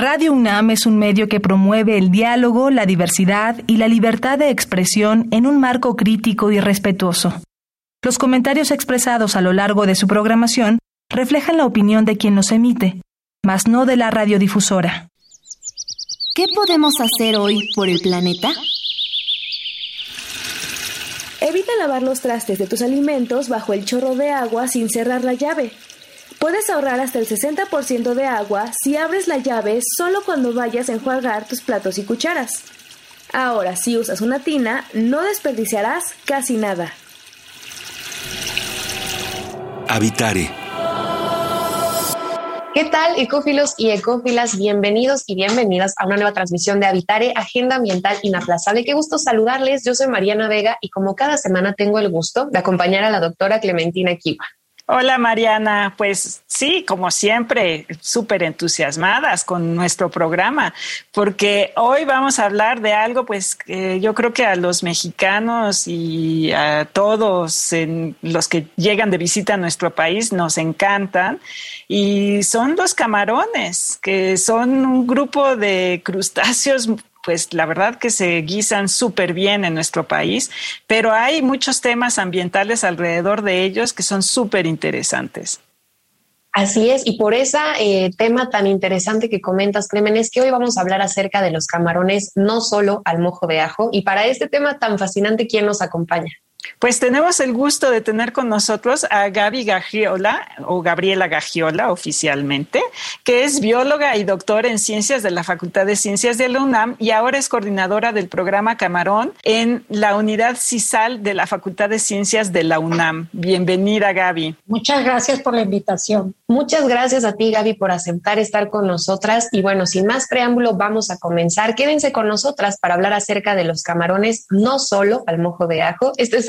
Radio UNAM es un medio que promueve el diálogo, la diversidad y la libertad de expresión en un marco crítico y respetuoso. Los comentarios expresados a lo largo de su programación reflejan la opinión de quien los emite, mas no de la radiodifusora. ¿Qué podemos hacer hoy por el planeta? Evita lavar los trastes de tus alimentos bajo el chorro de agua sin cerrar la llave. Puedes ahorrar hasta el 60% de agua si abres la llave solo cuando vayas a enjuagar tus platos y cucharas. Ahora, si usas una tina, no desperdiciarás casi nada. Habitare ¿Qué tal, ecófilos y ecófilas? Bienvenidos y bienvenidas a una nueva transmisión de Habitare, Agenda Ambiental Inaplazable. Qué gusto saludarles. Yo soy Mariana Vega y como cada semana tengo el gusto de acompañar a la doctora Clementina Kiva. Hola Mariana, pues sí, como siempre, súper entusiasmadas con nuestro programa, porque hoy vamos a hablar de algo pues yo creo que a los mexicanos y a todos los que llegan de visita a nuestro país nos encantan y son los camarones, que son un grupo de crustáceos pues la verdad que se guisan súper bien en nuestro país, pero hay muchos temas ambientales alrededor de ellos que son súper interesantes. Así es, y por ese eh, tema tan interesante que comentas, Clemen, es que hoy vamos a hablar acerca de los camarones, no solo al mojo de ajo. Y para este tema tan fascinante, ¿quién nos acompaña? Pues tenemos el gusto de tener con nosotros a Gaby Gagiola, o Gabriela Gagiola oficialmente, que es bióloga y doctora en ciencias de la Facultad de Ciencias de la UNAM y ahora es coordinadora del programa Camarón en la unidad CISAL de la Facultad de Ciencias de la UNAM. Bienvenida, Gaby. Muchas gracias por la invitación. Muchas gracias a ti, Gaby, por aceptar estar con nosotras. Y bueno, sin más preámbulo, vamos a comenzar. Quédense con nosotras para hablar acerca de los camarones, no solo al mojo de ajo. Este es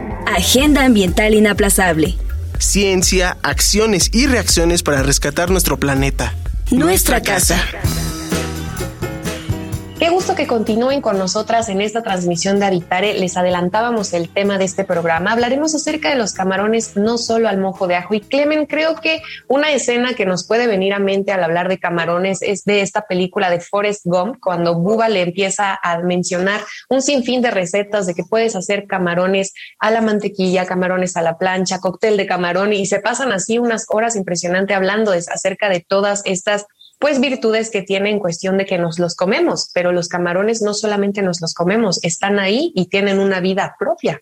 Agenda Ambiental Inaplazable. Ciencia, acciones y reacciones para rescatar nuestro planeta. Nuestra, casa. Qué gusto que continúen con nosotras en esta transmisión de Habitare. Les adelantábamos el tema de este programa. Hablaremos acerca de los camarones, no solo al mojo de ajo. Y Clemen, creo que una escena que nos puede venir a mente al hablar de camarones es de esta película de Forrest Gump, cuando Bubba le empieza a mencionar un sinfín de recetas de que puedes hacer camarones a la mantequilla, camarones a la plancha, cóctel de camarón y se pasan así unas horas impresionantes hablando acerca de todas estas pues virtudes que tiene en cuestión de que nos los comemos, pero los camarones no solamente nos los comemos, están ahí y tienen una vida propia.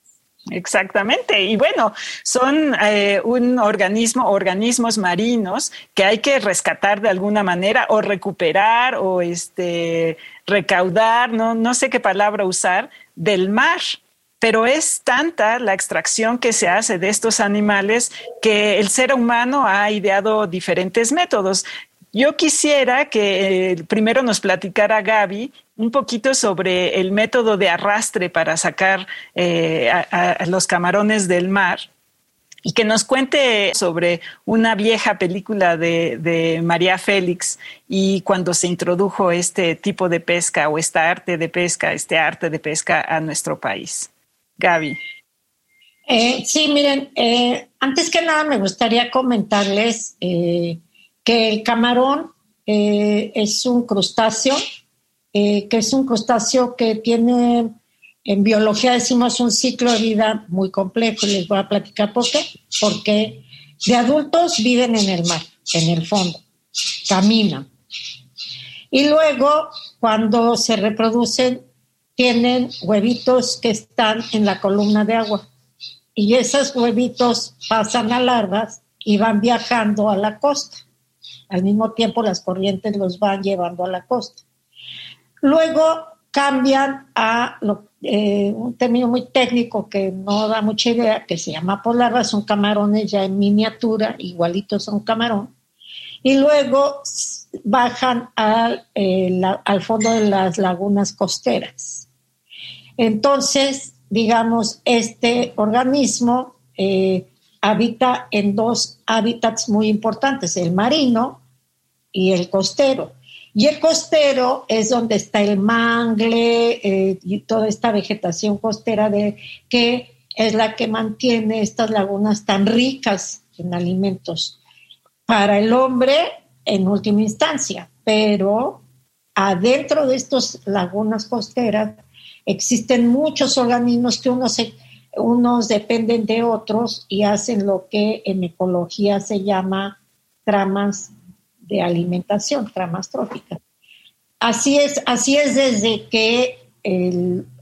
Exactamente. Y bueno, son eh, un organismo, organismos marinos que hay que rescatar de alguna manera o recuperar o este, recaudar, no, no sé qué palabra usar, del mar pero es tanta la extracción que se hace de estos animales que el ser humano ha ideado diferentes métodos. Yo quisiera que eh, primero nos platicara Gaby un poquito sobre el método de arrastre para sacar eh, a, los camarones del mar y que nos cuente sobre una vieja película de, María Félix y cuando se introdujo este tipo de pesca o esta arte de pesca, este arte de pesca a nuestro país. Gaby. Eh, sí, miren, antes que nada me gustaría comentarles que el camarón eh, es un crustáceo, eh, que es un crustáceo que tiene, en biología decimos un ciclo de vida muy complejo, y les voy a platicar por qué. Porque de adultos viven en el mar, en el fondo, caminan. Y luego, cuando se reproducen, tienen huevitos que están en la columna de agua. Y esos huevitos pasan a larvas y van viajando a la costa. Al mismo tiempo las corrientes los van llevando a la costa. Luego cambian a eh, un término muy técnico que no da mucha idea, que se llama polarra, son camarones ya en miniatura, igualitos a un camarón. Y luego bajan al, eh, fondo de las lagunas costeras. Entonces, digamos, este organismo eh, habita en dos hábitats muy importantes, el marino y el costero. Y el costero es donde está el mangle eh, y toda esta vegetación costera de, que es la que mantiene estas lagunas tan ricas en alimentos para el hombre en última instancia, pero adentro de estas lagunas costeras existen muchos organismos que unos, unos dependen de otros y hacen lo que en ecología se llama tramas de alimentación, tramas tróficas. Así es, así es desde que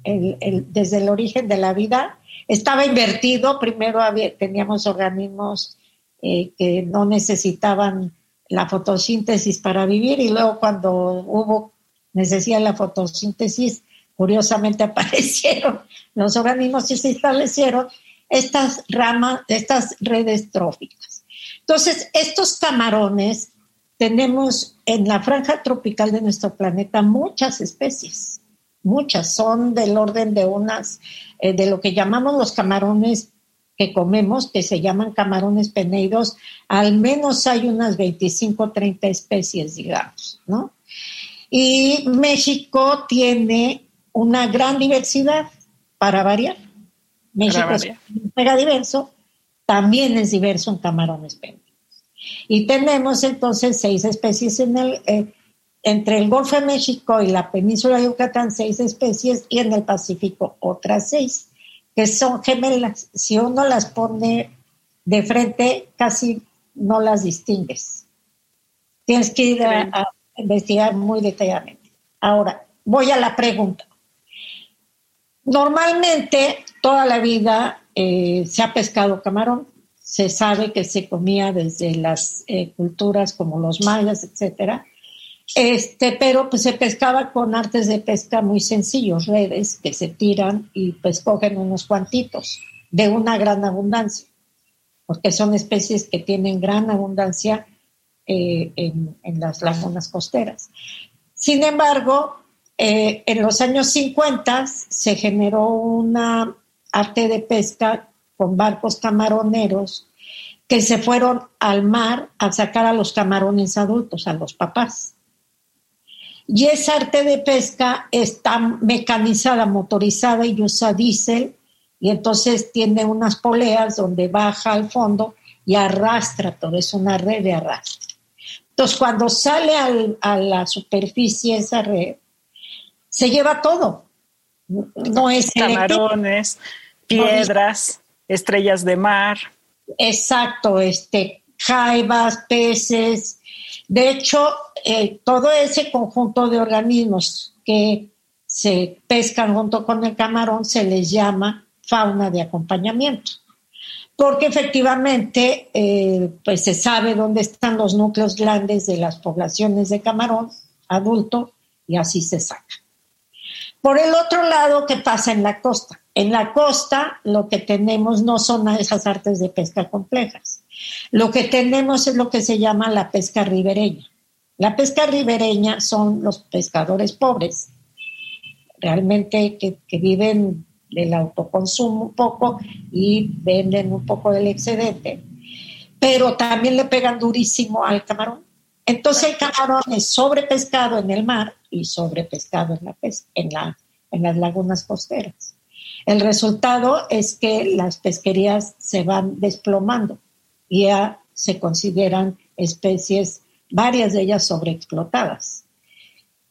desde el origen de la vida estaba invertido. Primero teníamos organismos eh, que no necesitaban la fotosíntesis para vivir y luego cuando hubo necesidad la fotosíntesis, curiosamente aparecieron los organismos y se establecieron estas ramas, estas redes tróficas. Entonces, estos camarones tenemos en la franja tropical de nuestro planeta muchas especies, muchas, son del orden de unas, eh, de lo que llamamos los camarones que comemos, que se llaman camarones peneidos, al menos hay unas 25 o 30 especies, digamos, ¿no? Y México tiene una gran diversidad para variar. México es mega diverso, también es diverso en camarones peneidos. Y tenemos entonces seis especies en el, eh, entre el Golfo de México y la península de Yucatán, seis especies, y en el Pacífico otras seis que son gemelas. Si uno las pone de frente, casi no las distingues. Tienes que ir a, investigar muy detalladamente. Ahora, voy a la pregunta. Normalmente, toda la vida eh, se ha pescado camarón. Se sabe que se comía desde las eh, culturas como los mayas, etcétera este, pero pues se pescaba con artes de pesca muy sencillos, redes que se tiran y pues cogen unos cuantitos de una gran abundancia, porque son especies que tienen gran abundancia eh, en, las lagunas costeras. Sin embargo, eh, en los años 50 se generó una arte de pesca con barcos camaroneros que se fueron al mar a sacar a los camarones adultos, a los papás. Y esa arte de pesca está mecanizada, motorizada y usa diésel y entonces tiene unas poleas donde baja al fondo y arrastra todo, es una red de arrastre. Entonces cuando sale a la superficie esa red, se lleva todo. No es camarones, piedras, estrellas de mar. Exacto, este, jaivas, peces, de hecho, eh, todo ese conjunto de organismos que se pescan junto con el camarón se les llama fauna de acompañamiento, porque efectivamente eh, pues se sabe dónde están los núcleos grandes de las poblaciones de camarón adulto y así se saca. Por el otro lado, ¿qué pasa en la costa? En la costa lo que tenemos no son esas artes de pesca complejas. Lo que tenemos es lo que se llama la pesca ribereña. La pesca ribereña son los pescadores pobres, realmente que, viven del autoconsumo un poco y venden un poco del excedente, pero también le pegan durísimo al camarón. Entonces el camarón es sobrepescado en el mar y sobrepescado en, la en, la, en las lagunas costeras. El resultado es que las pesquerías se van desplomando y ya se consideran especies, varias de ellas sobreexplotadas.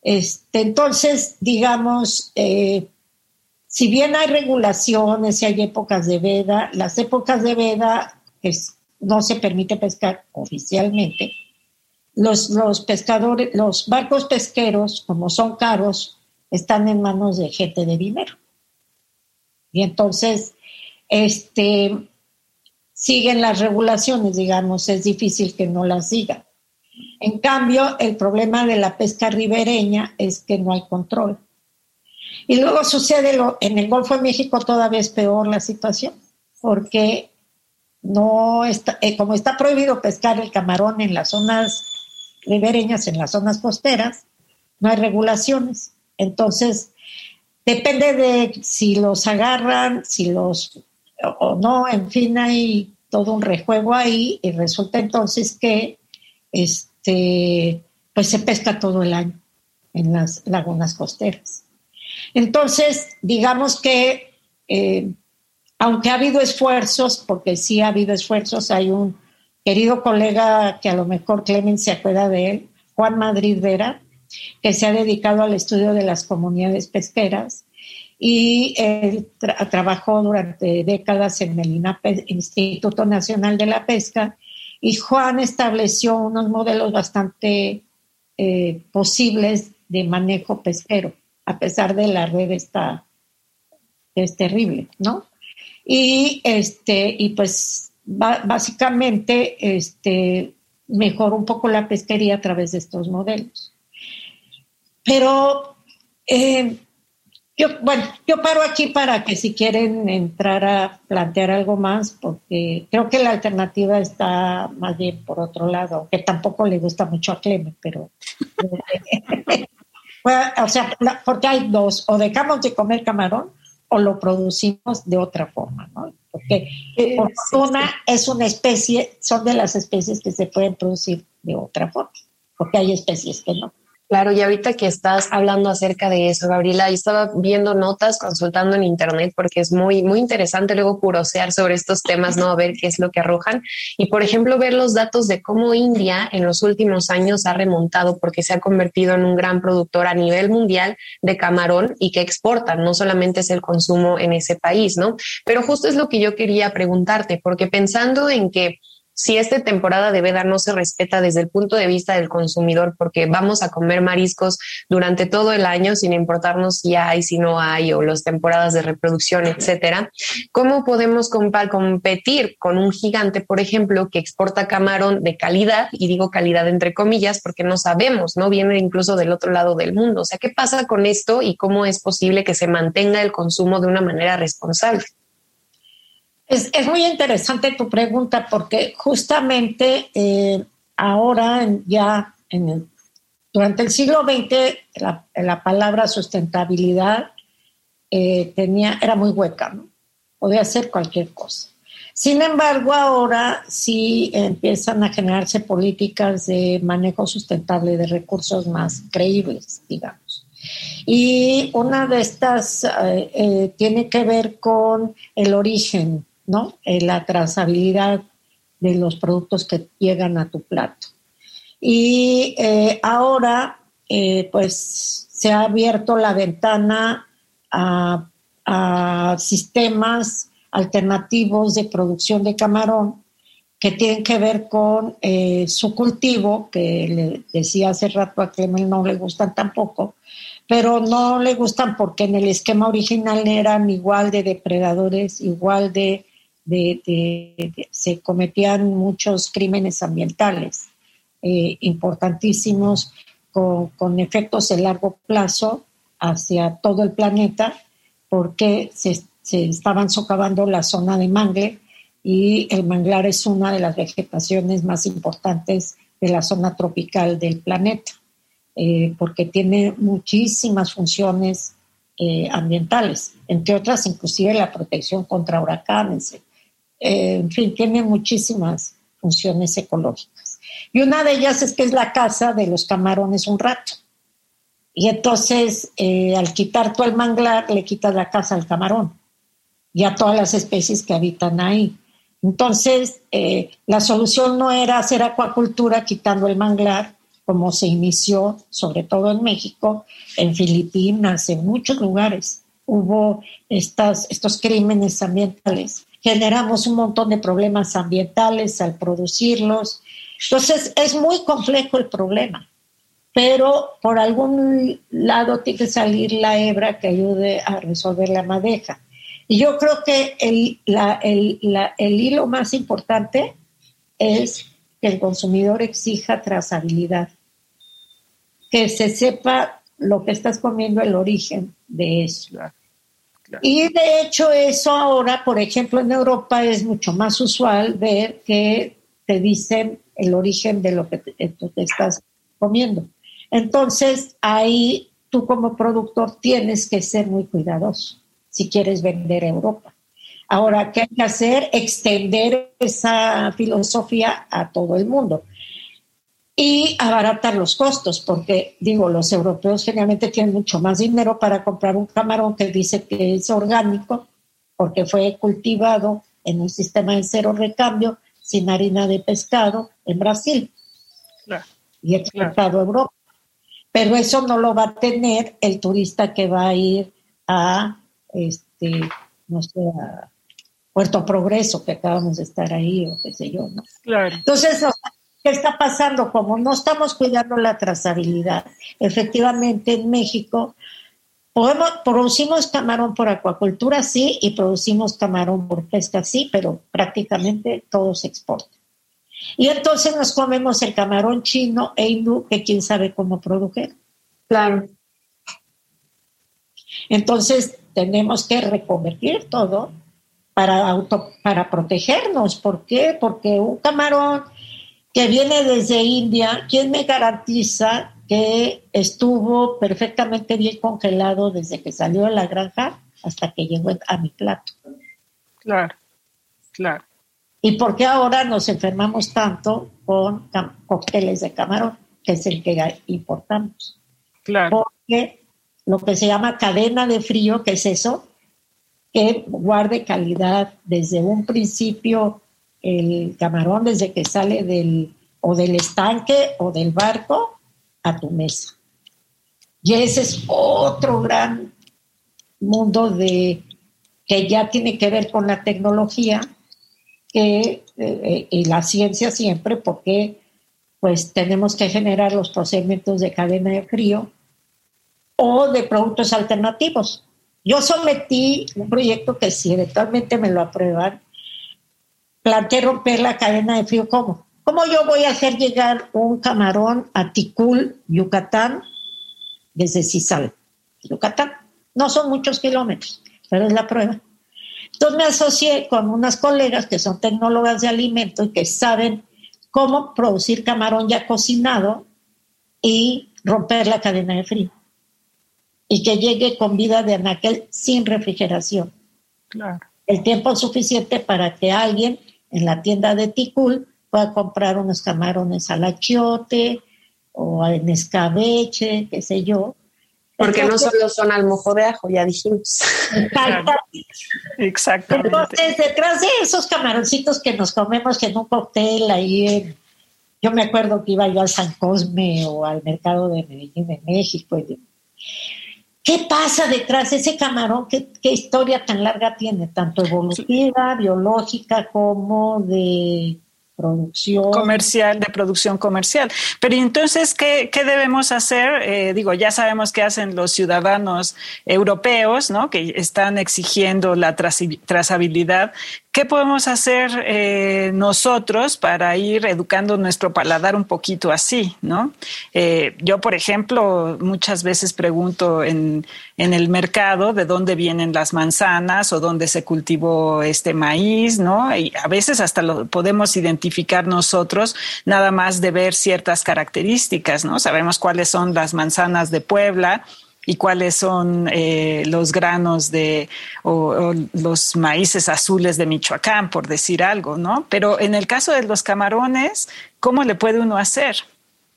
Este, entonces, digamos, eh, si bien hay regulaciones y hay épocas de veda, las épocas de veda no se permite pescar oficialmente. Los, los pescadores, los barcos pesqueros, como son caros, están en manos de gente de dinero. Y entonces, este, siguen las regulaciones, digamos, es difícil que no las sigan. En cambio, el problema de la pesca ribereña es que no hay control. Y luego sucede lo, en el Golfo de México todavía es peor la situación, porque no está, eh, como está prohibido pescar el camarón en las zonas ribereñas, en las zonas costeras, no hay regulaciones. Entonces, depende de si los agarran, si los o no, en fin, hay todo un rejuego ahí y resulta entonces que este, pues se pesca todo el año en las lagunas costeras. Entonces, digamos que eh, aunque ha habido esfuerzos, porque sí ha habido esfuerzos, hay un querido colega que a lo mejor Clemen se acuerda de él, Juan Madrid Vera, que se ha dedicado al estudio de las comunidades pesqueras y trabajó durante décadas en el Instituto Nacional de la Pesca y Juan estableció unos modelos bastante eh, posibles de manejo pesquero, a pesar de la red está es terrible, ¿no? Y este y pues básicamente este mejoró un poco la pesquería a través de estos modelos. Pero eh, yo, bueno, yo paro aquí para que si quieren entrar a plantear algo más, porque creo que la alternativa está más bien por otro lado, que tampoco le gusta mucho a Clemen, pero... o sea, porque hay dos, o dejamos de comer camarón o lo producimos de otra forma, ¿no? Porque por fortuna es una especie, son de las especies que se pueden producir de otra forma, porque hay especies que no. Claro, y ahorita que estás hablando acerca de eso, Gabriela, yo estaba viendo notas, consultando en internet, porque es muy, muy interesante luego curosear sobre estos temas, ¿no? A ver qué es lo que arrojan. Y, por ejemplo, ver los datos de cómo India en los últimos años ha remontado, porque se ha convertido en un gran productor a nivel mundial de camarón y que exporta, no solamente es el consumo en ese país, ¿no? Pero justo es lo que yo quería preguntarte, porque pensando en que si esta temporada de veda no se respeta desde el punto de vista del consumidor, porque vamos a comer mariscos durante todo el año sin importarnos si hay, si no hay, o las temporadas de reproducción, etcétera, ¿cómo podemos competir con un gigante, por ejemplo, que exporta camarón de calidad, y digo calidad entre comillas, porque no sabemos, ¿no? Viene incluso del otro lado del mundo. O sea, ¿qué pasa con esto y cómo es posible que se mantenga el consumo de una manera responsable? Es, muy interesante tu pregunta porque justamente eh, ahora ya en durante el siglo XX la, palabra sustentabilidad eh, tenía, era muy hueca, ¿no? podía ser cualquier cosa. Sin embargo, ahora sí empiezan a generarse políticas de manejo sustentable de recursos más creíbles, digamos. Y una de estas eh, tiene que ver con el origen ¿no? Eh, la trazabilidad de los productos que llegan a tu plato. Y eh, ahora, eh, pues, se ha abierto la ventana a, sistemas alternativos de producción de camarón que tienen que ver con su cultivo, que le decía hace rato a Clemel no le gustan tampoco, pero no le gustan porque en el esquema original eran igual de depredadores, igual de de, se cometían muchos crímenes ambientales eh, importantísimos con, efectos de largo plazo hacia todo el planeta porque se, estaban socavando la zona de mangle y el manglar es una de las vegetaciones más importantes de la zona tropical del planeta, eh, porque tiene muchísimas funciones eh, ambientales, entre otras inclusive la protección contra huracanes, eh, en fin, tiene muchísimas funciones ecológicas. Y una de ellas es que es la casa de los camarones un rato. Y entonces, eh, al quitar todo el manglar, le quitas la casa al camarón y a todas las especies que habitan ahí. Entonces, eh, la solución no era hacer acuacultura quitando el manglar, como se inició, sobre todo en México, en Filipinas, en muchos lugares. Hubo estas, estos crímenes ambientales generamos un montón de problemas ambientales al producirlos. Entonces, es muy complejo el problema, pero por algún lado tiene que salir la hebra que ayude a resolver la madeja. Y yo creo que el, el hilo más importante es que el consumidor exija trazabilidad, que se sepa lo que estás comiendo, el origen de eso. Y de hecho eso ahora, por ejemplo, en Europa es mucho más usual ver que te dicen el origen de lo que te, estás comiendo. Entonces, ahí tú como productor tienes que ser muy cuidadoso si quieres vender a Europa. Ahora, ¿qué hay que hacer? Extender esa filosofía a todo el mundo y abaratar los costos, porque digo, los europeos generalmente tienen mucho más dinero para comprar un camarón que dice que es orgánico, porque fue cultivado en un sistema de cero recambio, sin harina de pescado, en Brasil. Y exportado a Europa. Pero eso no lo va a tener el turista que va a ir a, este, no sé, a Puerto Progreso, que acabamos de estar ahí, o qué sé yo, ¿no? Claro. Entonces, ¿Qué está pasando? Como no estamos cuidando la trazabilidad, efectivamente en México podemos, producimos camarón por acuacultura, sí, y producimos camarón por pesca, sí, pero prácticamente todo se exporta. Y entonces nos comemos el camarón chino e hindú, que quién sabe cómo produjeron. Claro. Entonces tenemos que reconvertir todo para, auto, para protegernos. ¿Por qué? Porque un camarón que viene desde India, ¿quién me garantiza que estuvo perfectamente bien congelado desde que salió de la granja hasta que llegó a mi plato? Claro, claro. ¿Y por qué ahora nos enfermamos tanto con cócteles de camarón, que es el que importamos? Claro. Porque lo que se llama cadena de frío, que es eso, que guarde calidad desde un principio el camarón desde que sale del o del estanque o del barco a tu mesa. Y ese es otro gran mundo de que ya tiene que ver con la tecnología que, eh, y la ciencia siempre, porque pues tenemos que generar los procedimientos de cadena de frío o de productos alternativos. Yo sometí un proyecto que si eventualmente me lo aprueban, planteé romper la cadena de frío. ¿Cómo? ¿Cómo yo voy a hacer llegar un camarón a Ticul, Yucatán, desde Cisal, Yucatán? No son muchos kilómetros, pero es la prueba. Entonces me asocié con unas colegas que son tecnólogas de alimentos y que saben cómo producir camarón ya cocinado y romper la cadena de frío. Y que llegue con vida de anaquel sin refrigeración. Claro. El tiempo suficiente para que alguien en la tienda de Ticul pueda comprar unos camarones al achiote o en escabeche, qué sé yo. Porque no solo son al mojo de ajo, ya dijimos. Exactamente. Entonces, detrás de esos camaroncitos que nos comemos en un cóctel ahí en, yo me acuerdo que iba yo al San Cosme o al mercado de Medellín de México. ¿Qué pasa detrás de ese camarón? ¿Qué, ¿Qué, historia tan larga tiene? Tanto evolutiva, biológica, como de producción. Comercial, de producción comercial. Pero entonces, ¿qué, qué debemos hacer? Eh, digo, ya sabemos qué hacen los ciudadanos europeos, ¿no? Que están exigiendo la trazabilidad. ¿Qué podemos hacer eh, nosotros para ir educando nuestro paladar un poquito así, no? Eh, yo, por ejemplo, muchas veces pregunto en, en, el mercado de dónde vienen las manzanas o dónde se cultivó este maíz, ¿no? Y a veces hasta lo podemos identificar nosotros nada más de ver ciertas características, ¿no? Sabemos cuáles son las manzanas de Puebla y cuáles son eh, los granos de o, los maíces azules de Michoacán, por decir algo, ¿no? Pero en el caso de los camarones, ¿cómo le puede uno hacer?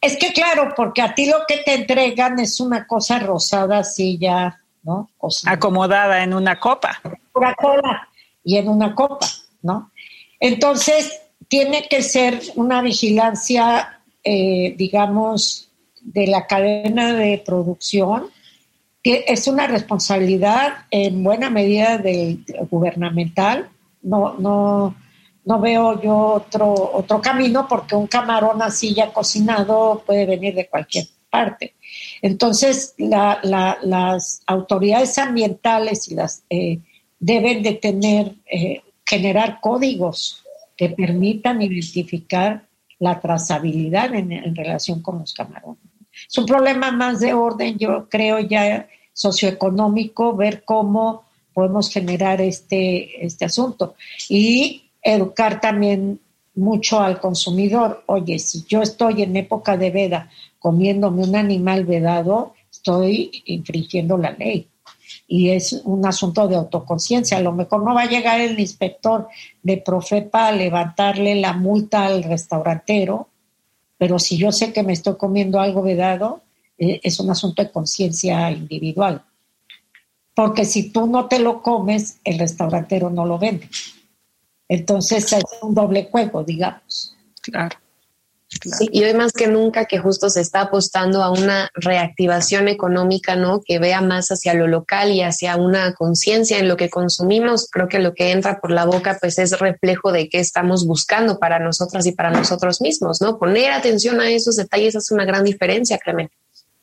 Es que claro, porque a ti lo que te entregan es una cosa rosada así ya, ¿no? Acomodada en una copa. Una cola y en una copa, ¿no? Entonces, tiene que ser una vigilancia, eh, digamos, de la cadena de producción es una responsabilidad en buena medida del gubernamental. No, no, no veo yo otro, otro camino porque un camarón así ya cocinado puede venir de cualquier parte. Entonces, las autoridades ambientales y las, eh, deben de tener, eh, generar códigos que permitan identificar la trazabilidad en relación con los camarones. Es un problema más de orden, yo creo ya socioeconómico, ver cómo podemos generar este, este asunto. Y educar también mucho al consumidor. Oye, si yo estoy en época de veda comiéndome un animal vedado, estoy infringiendo la ley. Y es un asunto de autoconciencia. A lo mejor no va a llegar el inspector de Profepa a levantarle la multa al restaurantero, pero si yo sé que me estoy comiendo algo vedado, eh, es un asunto de conciencia individual. Porque si tú no te lo comes, el restaurantero no lo vende. Entonces es un doble juego, digamos. Claro. Y hoy más que nunca que justo se está apostando a una reactivación económica, ¿no? Que vea más hacia lo local y hacia una conciencia en lo que consumimos. Creo que lo que entra por la boca, pues es reflejo de qué estamos buscando para nosotras y para nosotros mismos, ¿no? Poner atención a esos detalles hace una gran diferencia, Clemente.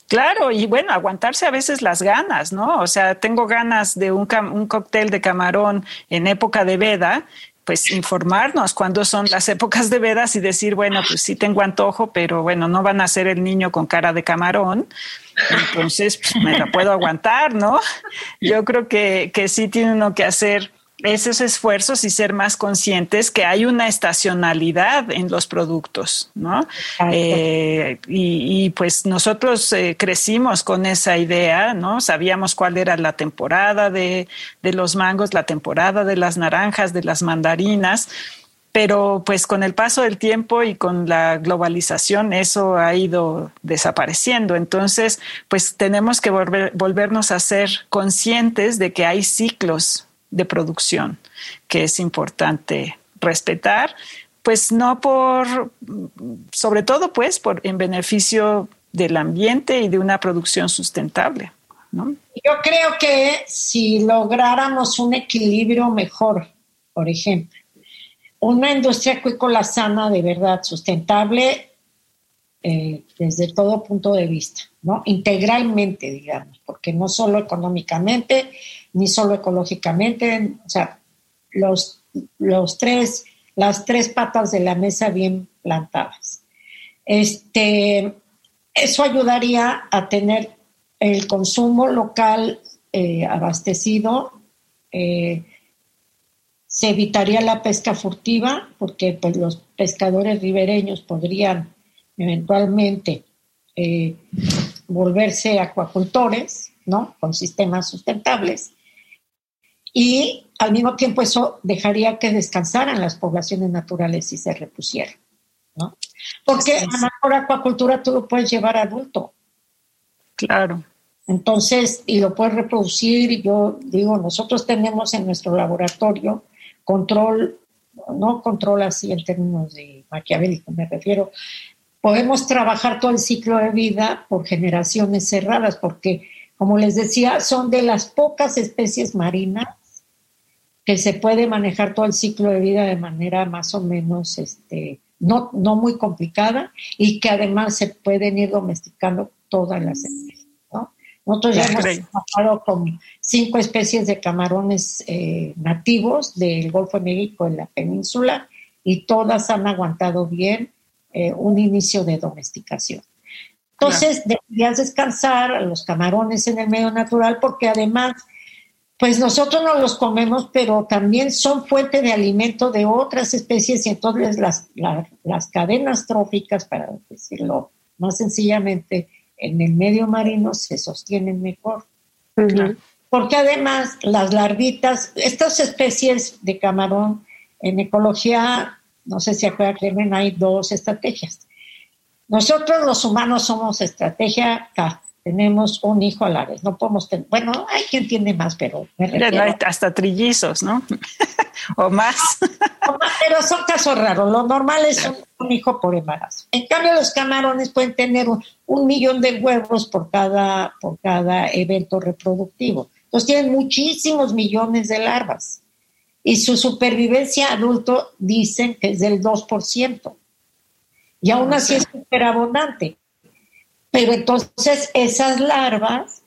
Claro, y bueno, aguantarse a veces las ganas, ¿no? O sea, tengo ganas de un, un cóctel de camarón en época de veda pues informarnos cuándo son las épocas de vedas y decir, bueno, pues sí tengo antojo, pero bueno, no van a ser el niño con cara de camarón, entonces pues, me la puedo aguantar, ¿no? Yo creo que, que sí tiene uno que hacer esos esfuerzos y ser más conscientes que hay una estacionalidad en los productos, ¿no? Eh, y, pues nosotros eh, crecimos con esa idea, ¿no? Sabíamos cuál era la temporada de, de los mangos, la temporada de las naranjas, de las mandarinas, pero pues con el paso del tiempo y con la globalización eso ha ido desapareciendo. Entonces, pues tenemos que volver, volvernos a ser conscientes de que hay ciclos de producción que es importante respetar, pues no por, sobre todo pues por en beneficio del ambiente y de una producción sustentable. ¿no? Yo creo que si lográramos un equilibrio mejor, por ejemplo, una industria acuícola sana de verdad, sustentable eh, desde todo punto de vista, ¿no? Integralmente, digamos, porque no solo económicamente, ni solo ecológicamente, o sea, los, los tres, las tres patas de la mesa bien plantadas. Este, eso ayudaría a tener el consumo local eh, abastecido, eh, se evitaría la pesca furtiva, porque pues, los pescadores ribereños podrían eventualmente eh, volverse acuacultores, ¿no? Con sistemas sustentables y al mismo tiempo eso dejaría que descansaran las poblaciones naturales y se repusieran, ¿no? Porque a la mejor acuacultura tú lo puedes llevar adulto. Claro. Entonces, y lo puedes reproducir, y yo digo, nosotros tenemos en nuestro laboratorio control, no control así en términos de maquiavélico, me refiero, podemos trabajar todo el ciclo de vida por generaciones cerradas, porque, como les decía, son de las pocas especies marinas que se puede manejar todo el ciclo de vida de manera más o menos este, no, no muy complicada y que además se pueden ir domesticando todas las especies. ¿no? Nosotros ya hemos trabajado con cinco especies de camarones eh, nativos del Golfo de México en la península y todas han aguantado bien eh, un inicio de domesticación. Entonces, deberías descansar a los camarones en el medio natural porque además pues nosotros no los comemos, pero también son fuente de alimento de otras especies y entonces las, las cadenas tróficas, para decirlo más sencillamente, en el medio marino se sostienen mejor. Porque además las larvitas, estas especies de camarón en ecología, no sé si acuerdan, Clemen, hay dos estrategias. Nosotros los humanos somos estrategia tenemos un hijo a la vez. No podemos tener, bueno, hay quien tiene más, pero me refiero. hasta trillizos, ¿no? o, más. pero son casos raros. Lo normal es un, hijo por embarazo. En cambio, los camarones pueden tener un, millón de huevos por cada, por cada evento reproductivo. Entonces tienen muchísimos millones de larvas. Y su supervivencia adulto dicen que es del 2%. Y aún así es súper abundante. Pero entonces esas larvas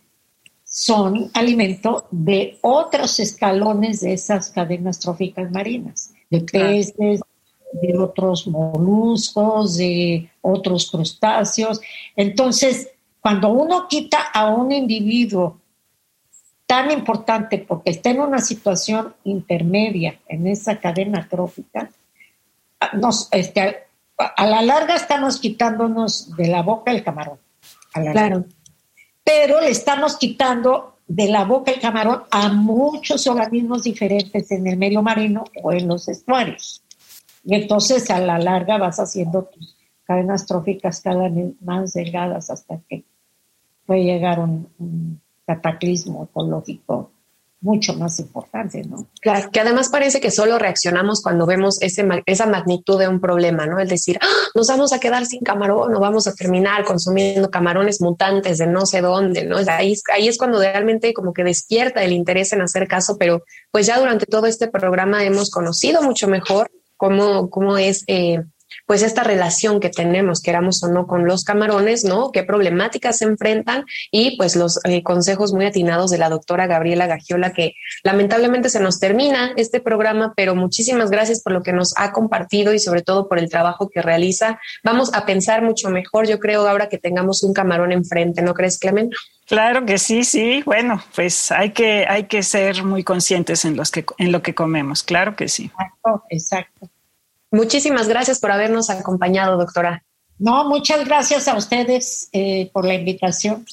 son alimento de otros escalones de esas cadenas tróficas marinas, de peces, de otros moluscos, de otros crustáceos. Entonces, cuando uno quita a un individuo tan importante porque está en una situación intermedia en esa cadena trófica, nos, este, a la larga estamos quitándonos de la boca el camarón. Claro. Pero le estamos quitando de la boca el camarón a muchos organismos diferentes en el medio marino o en los estuarios. Y entonces a la larga vas haciendo tus cadenas tróficas cada vez más delgadas hasta que puede llegar un, un cataclismo ecológico mucho más importante, ¿no? Claro, que además parece que solo reaccionamos cuando vemos ese, esa magnitud de un problema, ¿no? Es decir, ¡Ah! nos vamos a quedar sin camarón, o vamos a terminar consumiendo camarones mutantes de no sé dónde, ¿no? Ahí, ahí es cuando realmente como que despierta el interés en hacer caso, pero pues ya durante todo este programa hemos conocido mucho mejor cómo, cómo es... Eh, pues esta relación que tenemos, queramos o no, con los camarones, ¿no? Qué problemáticas se enfrentan y pues los eh, consejos muy atinados de la doctora Gabriela Gagiola, que lamentablemente se nos termina este programa, pero muchísimas gracias por lo que nos ha compartido y sobre todo por el trabajo que realiza. Vamos a pensar mucho mejor, yo creo, ahora que tengamos un camarón enfrente, ¿no crees, Clemen? Claro que sí, sí. Bueno, pues hay que, hay que ser muy conscientes en, los que, en lo que comemos, claro que sí. Exacto, exacto. Muchísimas gracias por habernos acompañado, doctora. No, muchas gracias a ustedes eh, por la invitación.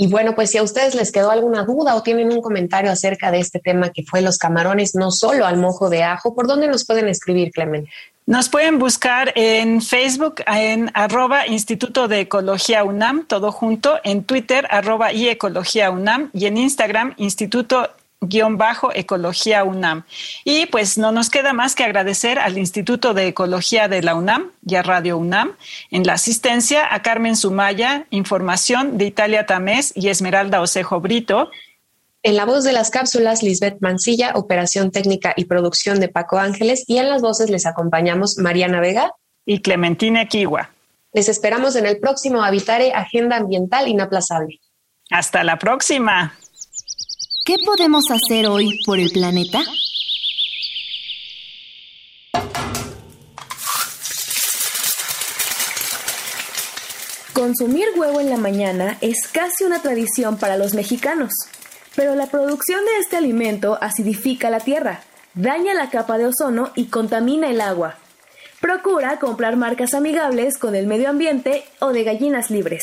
Y bueno, pues si a ustedes les quedó alguna duda o tienen un comentario acerca de este tema que fue los camarones, no solo al mojo de ajo, ¿por dónde nos pueden escribir, Clemen? Nos pueden buscar en Facebook en arroba Instituto de Ecología UNAM, todo junto, en Twitter arroba y Ecología UNAM y en Instagram Instituto guion bajo Ecología UNAM. Y pues no nos queda más que agradecer al Instituto de Ecología de la UNAM y a Radio UNAM en la asistencia, a Carmen Sumaya, información de Italia Tamés y Esmeralda Osejo Brito. En la voz de las cápsulas, Lisbeth Mancilla, operación técnica y producción de Paco Ángeles, y en las voces les acompañamos Mariana Vega y Clementina Kiwa. Les esperamos en el próximo Habitare Agenda Ambiental Inaplazable. Hasta la próxima. ¿Qué podemos hacer hoy por el planeta? Consumir huevo en la mañana es casi una tradición para los mexicanos, pero la producción de este alimento acidifica la tierra, daña la capa de ozono y contamina el agua. Procura comprar marcas amigables con el medio ambiente o de gallinas libres.